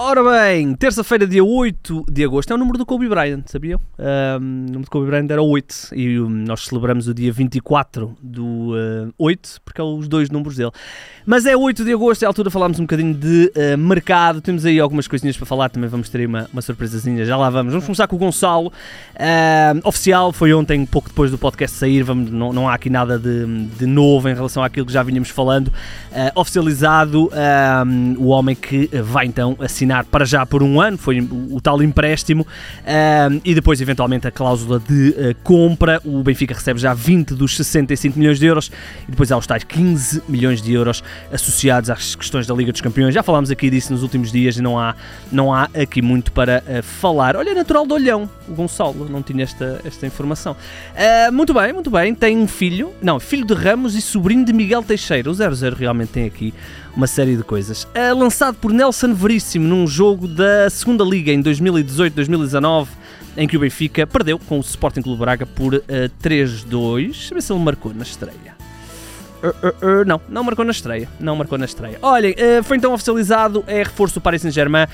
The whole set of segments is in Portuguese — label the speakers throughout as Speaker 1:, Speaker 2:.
Speaker 1: Ora bem, terça-feira, dia 8 de agosto, é o número do Kobe Bryant, sabiam? Um, o número do Kobe Bryant era 8 e nós celebramos o dia 24 do uh, 8, porque é os dois números dele. Mas é 8 de agosto, é a altura de falarmos um bocadinho de uh, mercado, temos aí algumas coisinhas para falar, também vamos ter aí uma, uma surpresazinha, já lá vamos. Vamos começar com o Gonçalo, uh, oficial, foi ontem, pouco depois do podcast sair, vamos, não, não há aqui nada de, de novo em relação àquilo que já vinhamos falando. oficializado, o homem que vai então assinar assinar para já por um ano, foi o, tal empréstimo, uh, e depois eventualmente a cláusula de uh, compra. O Benfica recebe já 20 dos 65 milhões de euros e depois há os tais 15 milhões de euros associados às questões da Liga dos Campeões. Já falámos aqui disso nos últimos dias e não há, não há aqui muito para uh, falar. Olha, natural de Olhão, o Gonçalo, não tinha esta, esta informação. Uh, muito bem, muito bem, tem um filho, não, filho de Ramos e sobrinho de Miguel Teixeira. O 00 realmente tem aqui uma série de coisas. Uh, lançado por Nelson Veríssimo num jogo da segunda Liga em 2018-2019, em que o Benfica perdeu com o Sporting Clube Braga por uh, 3-2. Deixa eu ver se ele marcou na estreia. Uh, uh, não, não marcou na estreia. Não marcou na estreia. Olhem, foi então oficializado, é reforço do Paris Saint-Germain.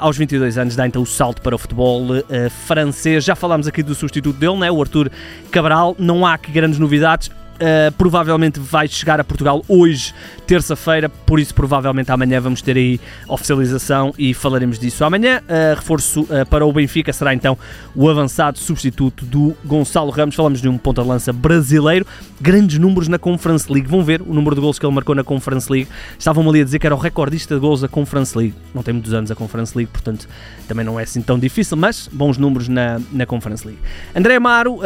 Speaker 1: aos 22 anos dá então o salto para o futebol francês. Já falámos aqui do substituto dele, né, o Arthur Cabral. Não há aqui grandes novidades. Uh, provavelmente vai chegar a Portugal hoje, terça-feira, por isso provavelmente amanhã vamos ter aí oficialização e falaremos disso amanhã. Uh, reforço uh, para o Benfica será então o avançado substituto do Gonçalo Ramos. Falamos de um ponta de lança brasileiro, grandes números na Conference League. Vão ver o número de gols que ele marcou na Conference League. Estavam ali a dizer que era o recordista de gols da Conference League. Não tem muitos anos a Conference League, portanto também não é assim tão difícil, mas bons números na, na Conference League. André Amaro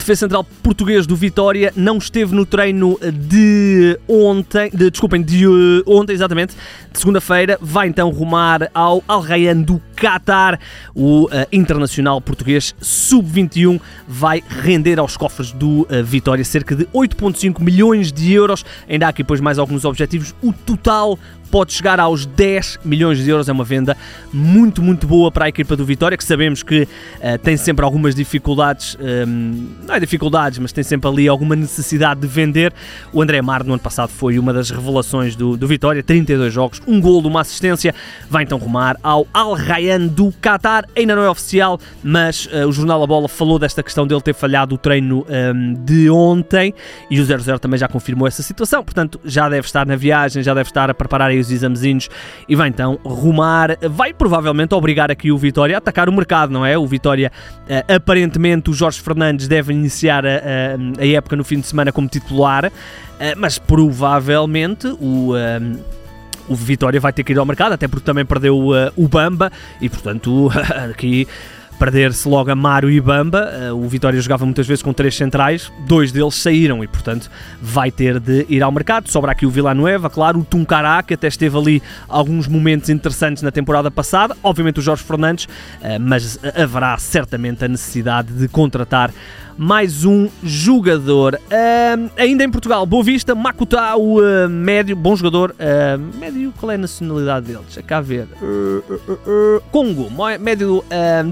Speaker 1: defesa central português do Vitória não esteve no treino de ontem, de, desculpem, de uh, ontem exatamente, de segunda-feira, vai então rumar ao Al Rayyan do Qatar. O uh, internacional português sub-21 vai render aos cofres do uh, Vitória cerca de 8.5 milhões de euros. Ainda há aqui depois mais alguns objetivos. O total pode chegar aos 10 milhões de euros. É uma venda muito, muito boa para a equipa do Vitória, que sabemos que uh, tem sempre algumas dificuldades, um, ehm, não é dificuldades, mas tem sempre ali alguma necessidade de vender. O André Mar, no ano passado, foi uma das revelações do, do Vitória, 32 jogos, um gol, uma assistência. Vai então rumar ao Al Rayyan do Qatar. Ainda não é oficial, mas uh, o Jornal A Bola falou desta questão dele ter falhado o treino um, ehm, de ontem e o 00 também já confirmou essa situação. Portanto, já deve estar na viagem, já deve estar a preparar os examezinhos e vai então rumar, vai provavelmente obrigar aqui o Vitória a atacar o mercado, não é? O Vitória, uh, aparentemente, o Jorge Fernandes deve iniciar a, a, a, época no fim de semana como titular, uh, mas provavelmente o. Uh, o Vitória vai ter que ir ao mercado, até porque também perdeu o Bamba e, portanto, aqui perder-se logo Amaro e Bamba. Eh, o Vitória jogava muitas vezes com três centrais, dois deles saíram e, portanto, vai ter de ir ao mercado. Sobra aqui o Villanueva, claro, o Tuncará, que até esteve ali alguns momentos interessantes na temporada passada. Obviamente o Jorge Fernandes, eh, mas haverá certamente a necessidade de contratar mais um jogador. Uh, ainda em Portugal, Boa Vista, Makuta, o uh, médio, bom jogador. Uh, médio, qual é a nacionalidade dele? Deixa cá ver. Congo, médio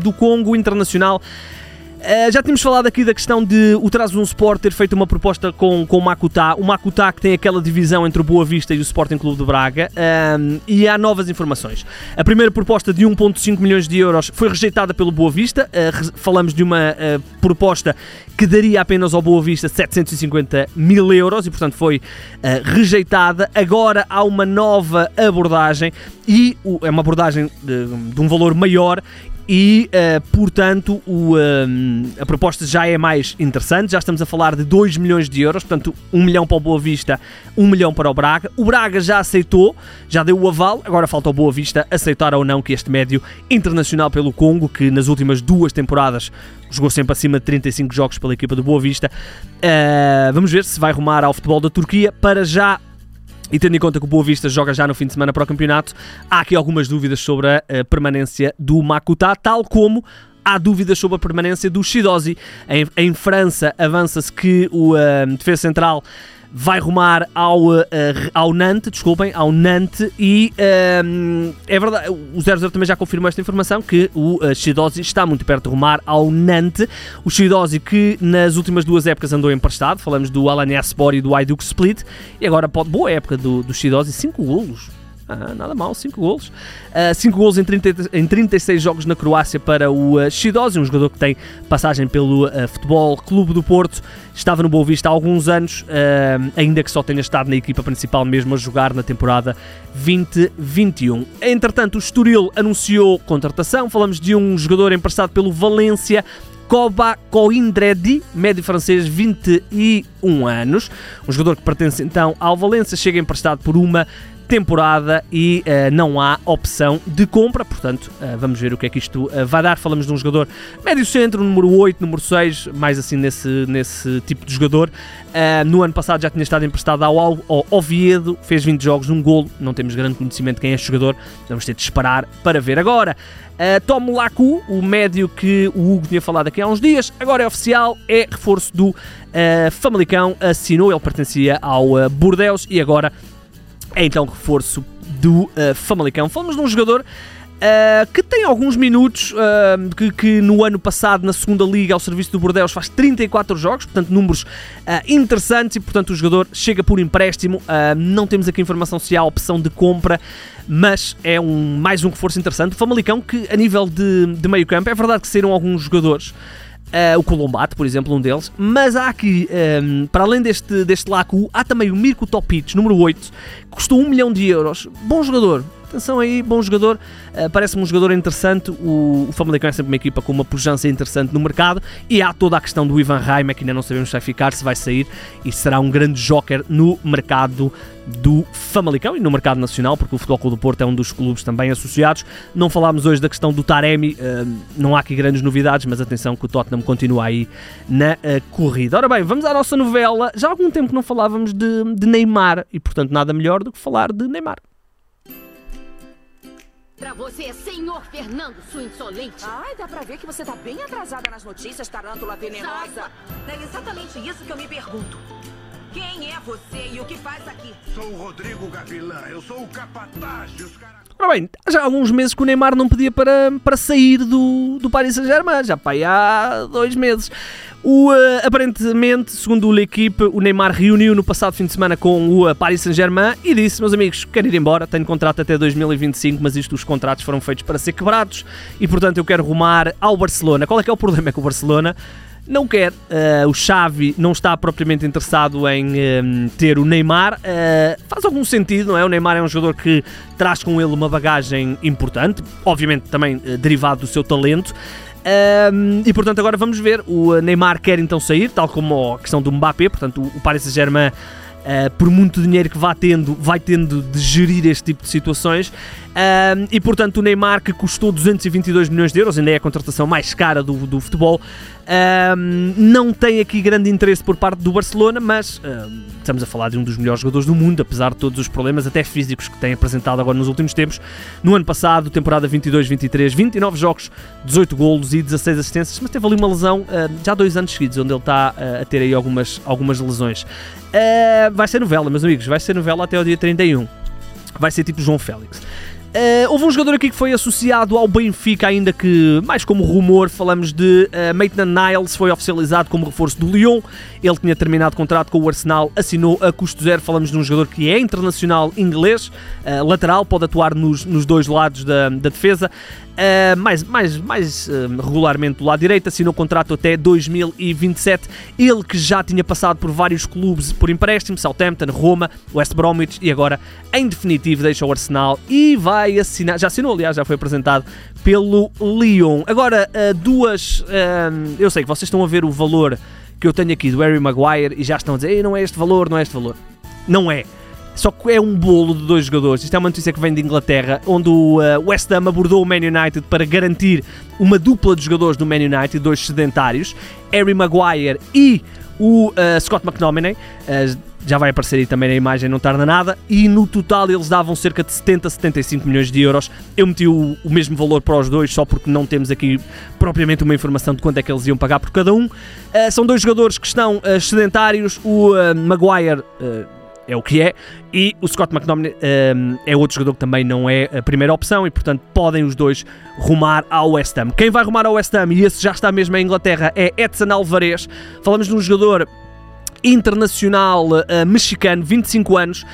Speaker 1: do Congo, internacional. Uh, já tínhamos falado aqui da questão de o Trabzon Sport ter feito uma proposta com, com o Makuta, o Makuta que tem aquela divisão entre o Boa Vista e o Sporting Clube de Braga, um, e há novas informações. A primeira proposta de 1.5 milhões de euros foi rejeitada pelo Boa Vista, uh, falamos de uma uh, proposta que daria apenas ao Boa Vista 750 mil euros e portanto foi rejeitada. Agora há uma nova abordagem e é uma abordagem de, de um valor maior e, uh, portanto, o, uh, a proposta já é mais interessante. Já estamos a falar de 2 milhões de euros, portanto, 1 milhão para o Boa Vista, 1 milhão para o Braga. O Braga já aceitou, já deu o aval, agora falta ao Boa Vista aceitar ou não que este médio internacional pelo Congo, que nas últimas duas temporadas jogou sempre acima de 35 jogos pela equipa do Boa Vista, uh, vamos ver se vai rumar ao futebol da Turquia. Para já, e tendo em conta que o Boa Vista joga já no fim de semana para o campeonato, há aqui algumas dúvidas sobre a, permanência do Makuta, tal como há dúvidas sobre a permanência do Shidozi. Em, em França, avança-se que o uh, defesa central vai rumar ao, uh, ao Nantes, desculpem, ao Nantes e uh, é verdade, o 00 também já confirmou esta informação que o uh, Shidozi está muito perto de rumar ao Nantes, o Shidozi que nas últimas duas épocas andou emprestado, falamos do Alanya Sport e do Ayduk Split e agora pode, boa época do, do Shidozi, 5 golos Ah, nada mal, 5 golos. 5 uh, golos em, 30, em 36 jogos na Croácia para o uh, um jogador que tem passagem pelo uh, Futebol Clube do Porto. Estava no Boa Vista há alguns anos, uh, ainda que só tenha estado na equipa principal mesmo a jogar na temporada 2021. Entretanto, o Estoril anunciou contratação. Falamos de um jogador emprestado pelo Valência Koba Coindredi, médio francês, 21 anos. Um jogador que pertence então ao Valência, chega emprestado por uma temporada e uh, não há opção de compra, portanto, uh, vamos ver o que é que isto uh, vai dar. Falamos de um jogador médio centro, número 8, número 6, mais assim nesse, nesse tipo de jogador. no ano passado já tinha estado emprestado ao, ao Oviedo, fez 20 jogos, um golo, não temos grande conhecimento de quem é este jogador, vamos ter de esperar para ver. Agora, uh, Tom Lacu, o médio que o Hugo tinha falado aqui há uns dias, agora é oficial, é reforço do Famalicão, assinou, ele pertencia ao Bordeus e agora é então reforço do uh, Famalicão. Falamos de um jogador Uh, que tem alguns minutos, uh, que, que, no ano passado, na segunda Liga, ao serviço do Bordeaux, faz 34 jogos, portanto, números uh, interessantes e, portanto, o jogador chega por empréstimo. não temos aqui informação se há opção de compra, mas é um, mais um reforço interessante. O Famalicão, que a nível de, de meio campo, é verdade que saíram alguns jogadores. Uh, o Colombato, por exemplo, um deles. Mas há aqui, um, ehm, para além deste, deste Lacu, há também o Mirko Topic, número 8, que custou 1 milhão de euros. Bom jogador, atenção aí, bom jogador, uh, parece-me um jogador interessante. O, o Famalicão é sempre uma equipa com uma pujança interessante no mercado e há toda a questão do Ivan Raima, que ainda não sabemos se vai ficar, se vai sair e será um grande joker no mercado do Famalicão e no mercado nacional, porque o Futebol Clube do Porto é um dos clubes também associados. Não falámos hoje da questão do Taremi, uh, não há aqui grandes novidades, mas atenção que o Tottenham continua aí na uh, corrida. Ora bem, vamos à nossa novela. Já há algum tempo que não falávamos de, de Neymar e, portanto, nada melhor do que falar de Neymar.
Speaker 2: Pra você, senhor Fernando, sua insolente.
Speaker 3: Ai, dá pra ver que você tá bem atrasada nas notícias, tarântula venenosa. É exatamente isso que eu me pergunto. Quem é você e o que faz aqui?
Speaker 4: Sou o Rodrigo Gavilã, eu sou o capataz dos caras...
Speaker 1: Ora bem, já há alguns meses que o Neymar não pedia para, para sair do, do Paris Saint-Germain, já aí há dois meses. O, uh, aparentemente, segundo a equipe, o Neymar reuniu no passado fim de semana com o uh, Paris Saint-Germain e disse: Meus amigos, quero ir embora, tenho contrato até 2025, mas isto, os contratos foram feitos para ser quebrados e, portanto, eu quero rumar ao Barcelona. Qual é que é o problema? É que o Barcelona não quer. Uh, o Xavi não está propriamente interessado em uh, ter o Neymar. Uh, faz algum sentido, não é? O Neymar é um jogador que traz com ele uma bagagem importante, obviamente também derivado do seu talento. Um, e portanto, agora vamos ver. O Neymar quer então sair, tal como a questão do Mbappé. Portanto, o Paris Saint-Germain, uh, por muito dinheiro que vá tendo, vai tendo de gerir este tipo de situações. Um, e portanto, o Neymar, que custou 222 milhões de euros, ainda é a contratação mais cara do, do futebol, um, não tem aqui grande interesse por parte do Barcelona, mas um, estamos a falar de um dos melhores jogadores do mundo, apesar de todos os problemas, até físicos, que tem apresentado agora nos últimos tempos. No ano passado, temporada 22-23, 29 jogos, 18 golos e 16 assistências, mas teve ali uma lesão uh, já dois anos seguidos, onde ele está uh, a ter aí algumas, algumas lesões. Uh, vai ser novela, meus amigos, vai ser novela até o dia 31. Vai ser tipo João Félix. Uh, houve um jogador aqui que foi associado ao Benfica, ainda que mais como rumor, falamos de uh, Maitland Niles, foi oficializado como reforço do Lyon. Ele tinha terminado contrato com o Arsenal, assinou a custo zero. Falamos de um jogador que é internacional inglês, uh, lateral, pode atuar nos, nos dois lados da, da defesa. Uh, mais mais, mais uh, regularmente do lado direito, assinou contrato até 2027. Ele que já tinha passado por vários clubes por empréstimo, Southampton, Roma, West Bromwich e agora, em definitivo, deixa o Arsenal e vai assinar, já assinou, aliás, já foi apresentado pelo Lyon. Agora, uh, duas. eu sei que vocês estão a ver o valor que eu tenho aqui do Harry Maguire e já estão a dizer, não é este valor, não é este valor. Não é. Só que é um bolo de dois jogadores. Isto é uma notícia que vem de Inglaterra, onde o uh, West Ham abordou o Man United para garantir uma dupla de jogadores do Man United, dois sedentários, Harry Maguire e o Scott McTominay. Já vai aparecer aí também na imagem, não tarda nada. E no total eles davam cerca de 70, 75 milhões de euros. Eu meti o, o mesmo valor para os dois, só porque não temos aqui propriamente uma informação de quanto é que eles iam pagar por cada um. Uh, são dois jogadores que estão uh, sedentários. O uh, Maguire é o que é. E o Scott McTominay um, é outro jogador que também não é a primeira opção e, portanto, podem os dois rumar ao West Ham. Quem vai rumar ao West Ham, e esse já está mesmo em Inglaterra, é Edson Alvarez. Falamos de um jogador internacional uh, mexicano, 25 anos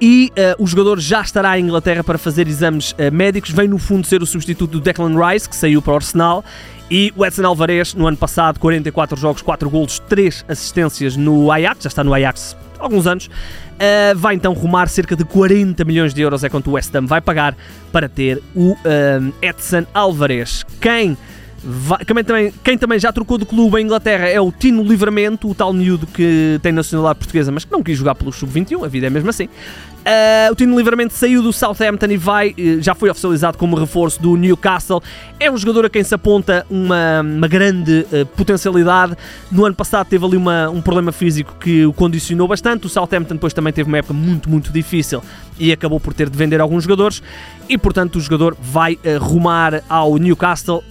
Speaker 1: e eh, o jogador já estará em Inglaterra para fazer exames eh, médicos. Vem no fundo ser o substituto do Declan Rice, que saiu para o Arsenal. E o Edson Alvarez, no ano passado, 44 jogos, 4 golos, 3 assistências no Ajax, já está no Ajax há alguns anos. Uh, vai então rumar cerca de 40 milhões de euros, é quanto o West Ham vai pagar para ter o uh, Edson Alvarez. Quem Também, também, quem também já trocou de clube em Inglaterra é o Tino Livramento, o tal miúdo que tem nacionalidade portuguesa, mas que não quis jogar pelo Sub-21, a vida é mesmo assim. Uh, o Tino Livramento saiu do Southampton e vai, já foi oficializado como reforço do Newcastle. É um jogador a quem se aponta uma, uma grande uh, potencialidade. No ano passado teve ali uma, um problema físico que o condicionou bastante. O Southampton depois também teve uma época muito, muito difícil e acabou por ter de vender alguns jogadores. E portanto o jogador vai uh, rumar ao Newcastle.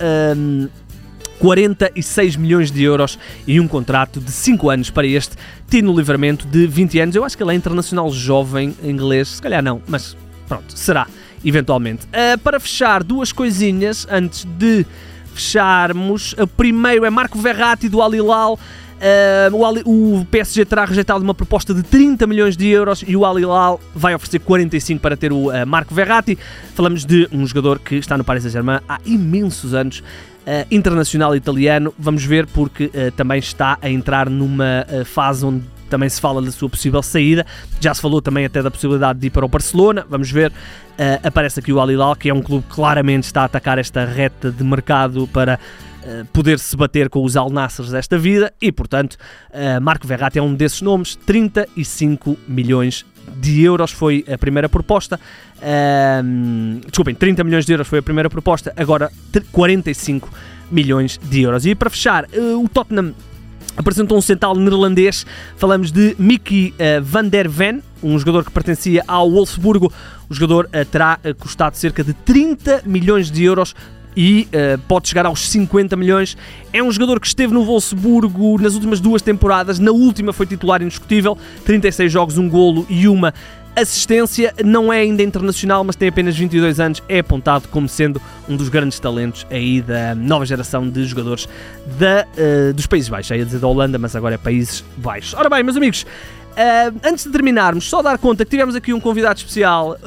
Speaker 1: 46 milhões de euros e um contrato de 5 anos para este Tino Livramento de 20 anos. Eu acho que ele é internacional jovem inglês, se calhar não, mas pronto, será eventualmente. Uh, para fechar, duas coisinhas antes de fecharmos. O primeiro é Marco Verratti do Al Hilal. Uh, o, PSG terá rejeitado uma proposta de 30 milhões de euros e o Al Hilal vai oferecer 45 para ter o uh, Marco Verratti. Falamos de um jogador que está no Paris Saint-Germain há imensos anos uh, internacional italiano. Vamos ver, porque também está a entrar numa fase onde também se fala da sua possível saída. Já se falou também até da possibilidade de ir para o Barcelona. Vamos ver. aparece aqui o Al Hilal, que é um clube que claramente está a atacar esta reta de mercado para poder se bater com os Al Nassers desta vida e, portanto, Marco Verratti é um desses nomes. 35 milhões de euros foi a primeira proposta. Um, desculpem, 30 milhões de euros foi a primeira proposta, agora 45 milhões de euros. E para fechar, uh, o Tottenham apresentou um central neerlandês. Falamos de Mickey uh, van der Ven, um jogador que pertencia ao Wolfsburgo. O jogador uh, terá uh, custado cerca de 30 milhões de euros e uh, pode chegar aos 50 milhões. É um jogador que esteve no Wolfsburgo nas últimas duas temporadas, na última foi titular indiscutível, 36 jogos, um golo e uma assistência. Não é ainda internacional, mas tem apenas 22 anos. É apontado como sendo um dos grandes talentos aí da nova geração de jogadores da, uh, dos Países Baixos. Ia dizer da Holanda, mas agora é Países Baixos. Ora bem, meus amigos, uh, antes de terminarmos, só dar conta que tivemos aqui um convidado especial.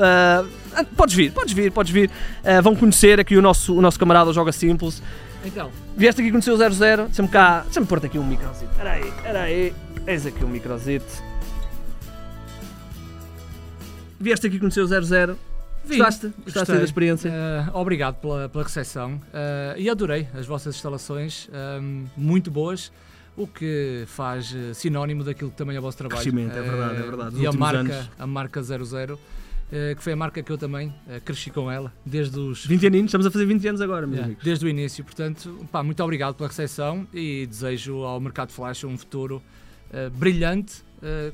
Speaker 1: Ah, podes vir, podes vir, podes vir. Uh, vão conhecer aqui o nosso, o nosso camarada Joga Simples. Então, vieste aqui conhecer o 00. Deixa-me cá, deixa-me pôr-te aqui um microzito. Espera aí, espera aí. Eis aqui um microzito. Vieste aqui conhecer o 00. Vim, Gostaste? Gostaste da experiência?
Speaker 5: Uh, obrigado pela, pela recepção uh, e adorei as vossas instalações, muito boas, o que faz sinónimo daquilo que também é o vosso trabalho.
Speaker 1: Crescimento, é verdade, é verdade.
Speaker 5: e a marca, anos. a marca 00 eh, que foi a marca que eu também cresci com ela, desde os...
Speaker 1: 20 aninhos, estamos a fazer 20 anos agora, meus amigos.
Speaker 5: Desde o início, portanto, pá, muito obrigado pela recepção e desejo ao Mercado Flash um futuro uh, brilhante,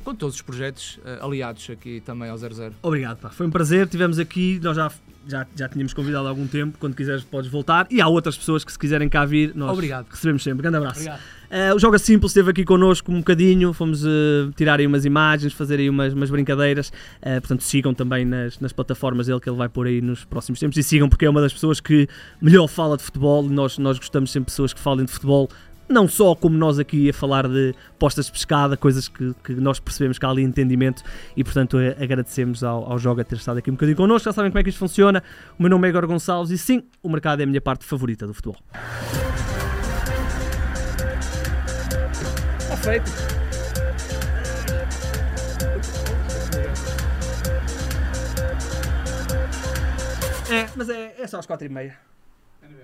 Speaker 5: com todos os projetos aliados aqui também ao 00.
Speaker 1: Obrigado, pá. foi um prazer, tivemos aqui, nós já já, já tínhamos convidado há algum tempo. Quando quiseres, podes voltar. E há outras pessoas que, se quiserem cá vir, nós
Speaker 5: Obrigado.
Speaker 1: recebemos sempre. Grande abraço. Uh, o Joga Simples esteve aqui connosco um bocadinho. Fomos uh, tirar aí umas imagens, fazer aí umas, umas brincadeiras. Uh, portanto, sigam também nas, nas plataformas dele que ele vai pôr aí nos próximos tempos. E sigam porque é uma das pessoas que melhor fala de futebol. Nós, nós gostamos sempre de pessoas que falem de futebol não só como nós aqui a falar de postas de pescada, coisas que, que nós percebemos que há ali entendimento e portanto agradecemos ao, ao Joga ter estado aqui um bocadinho connosco, já sabem como é que isto funciona. O meu nome é Igor Gonçalves e sim, o mercado é a minha parte favorita do futebol. Está feito. É, mas é, é só às quatro e meia.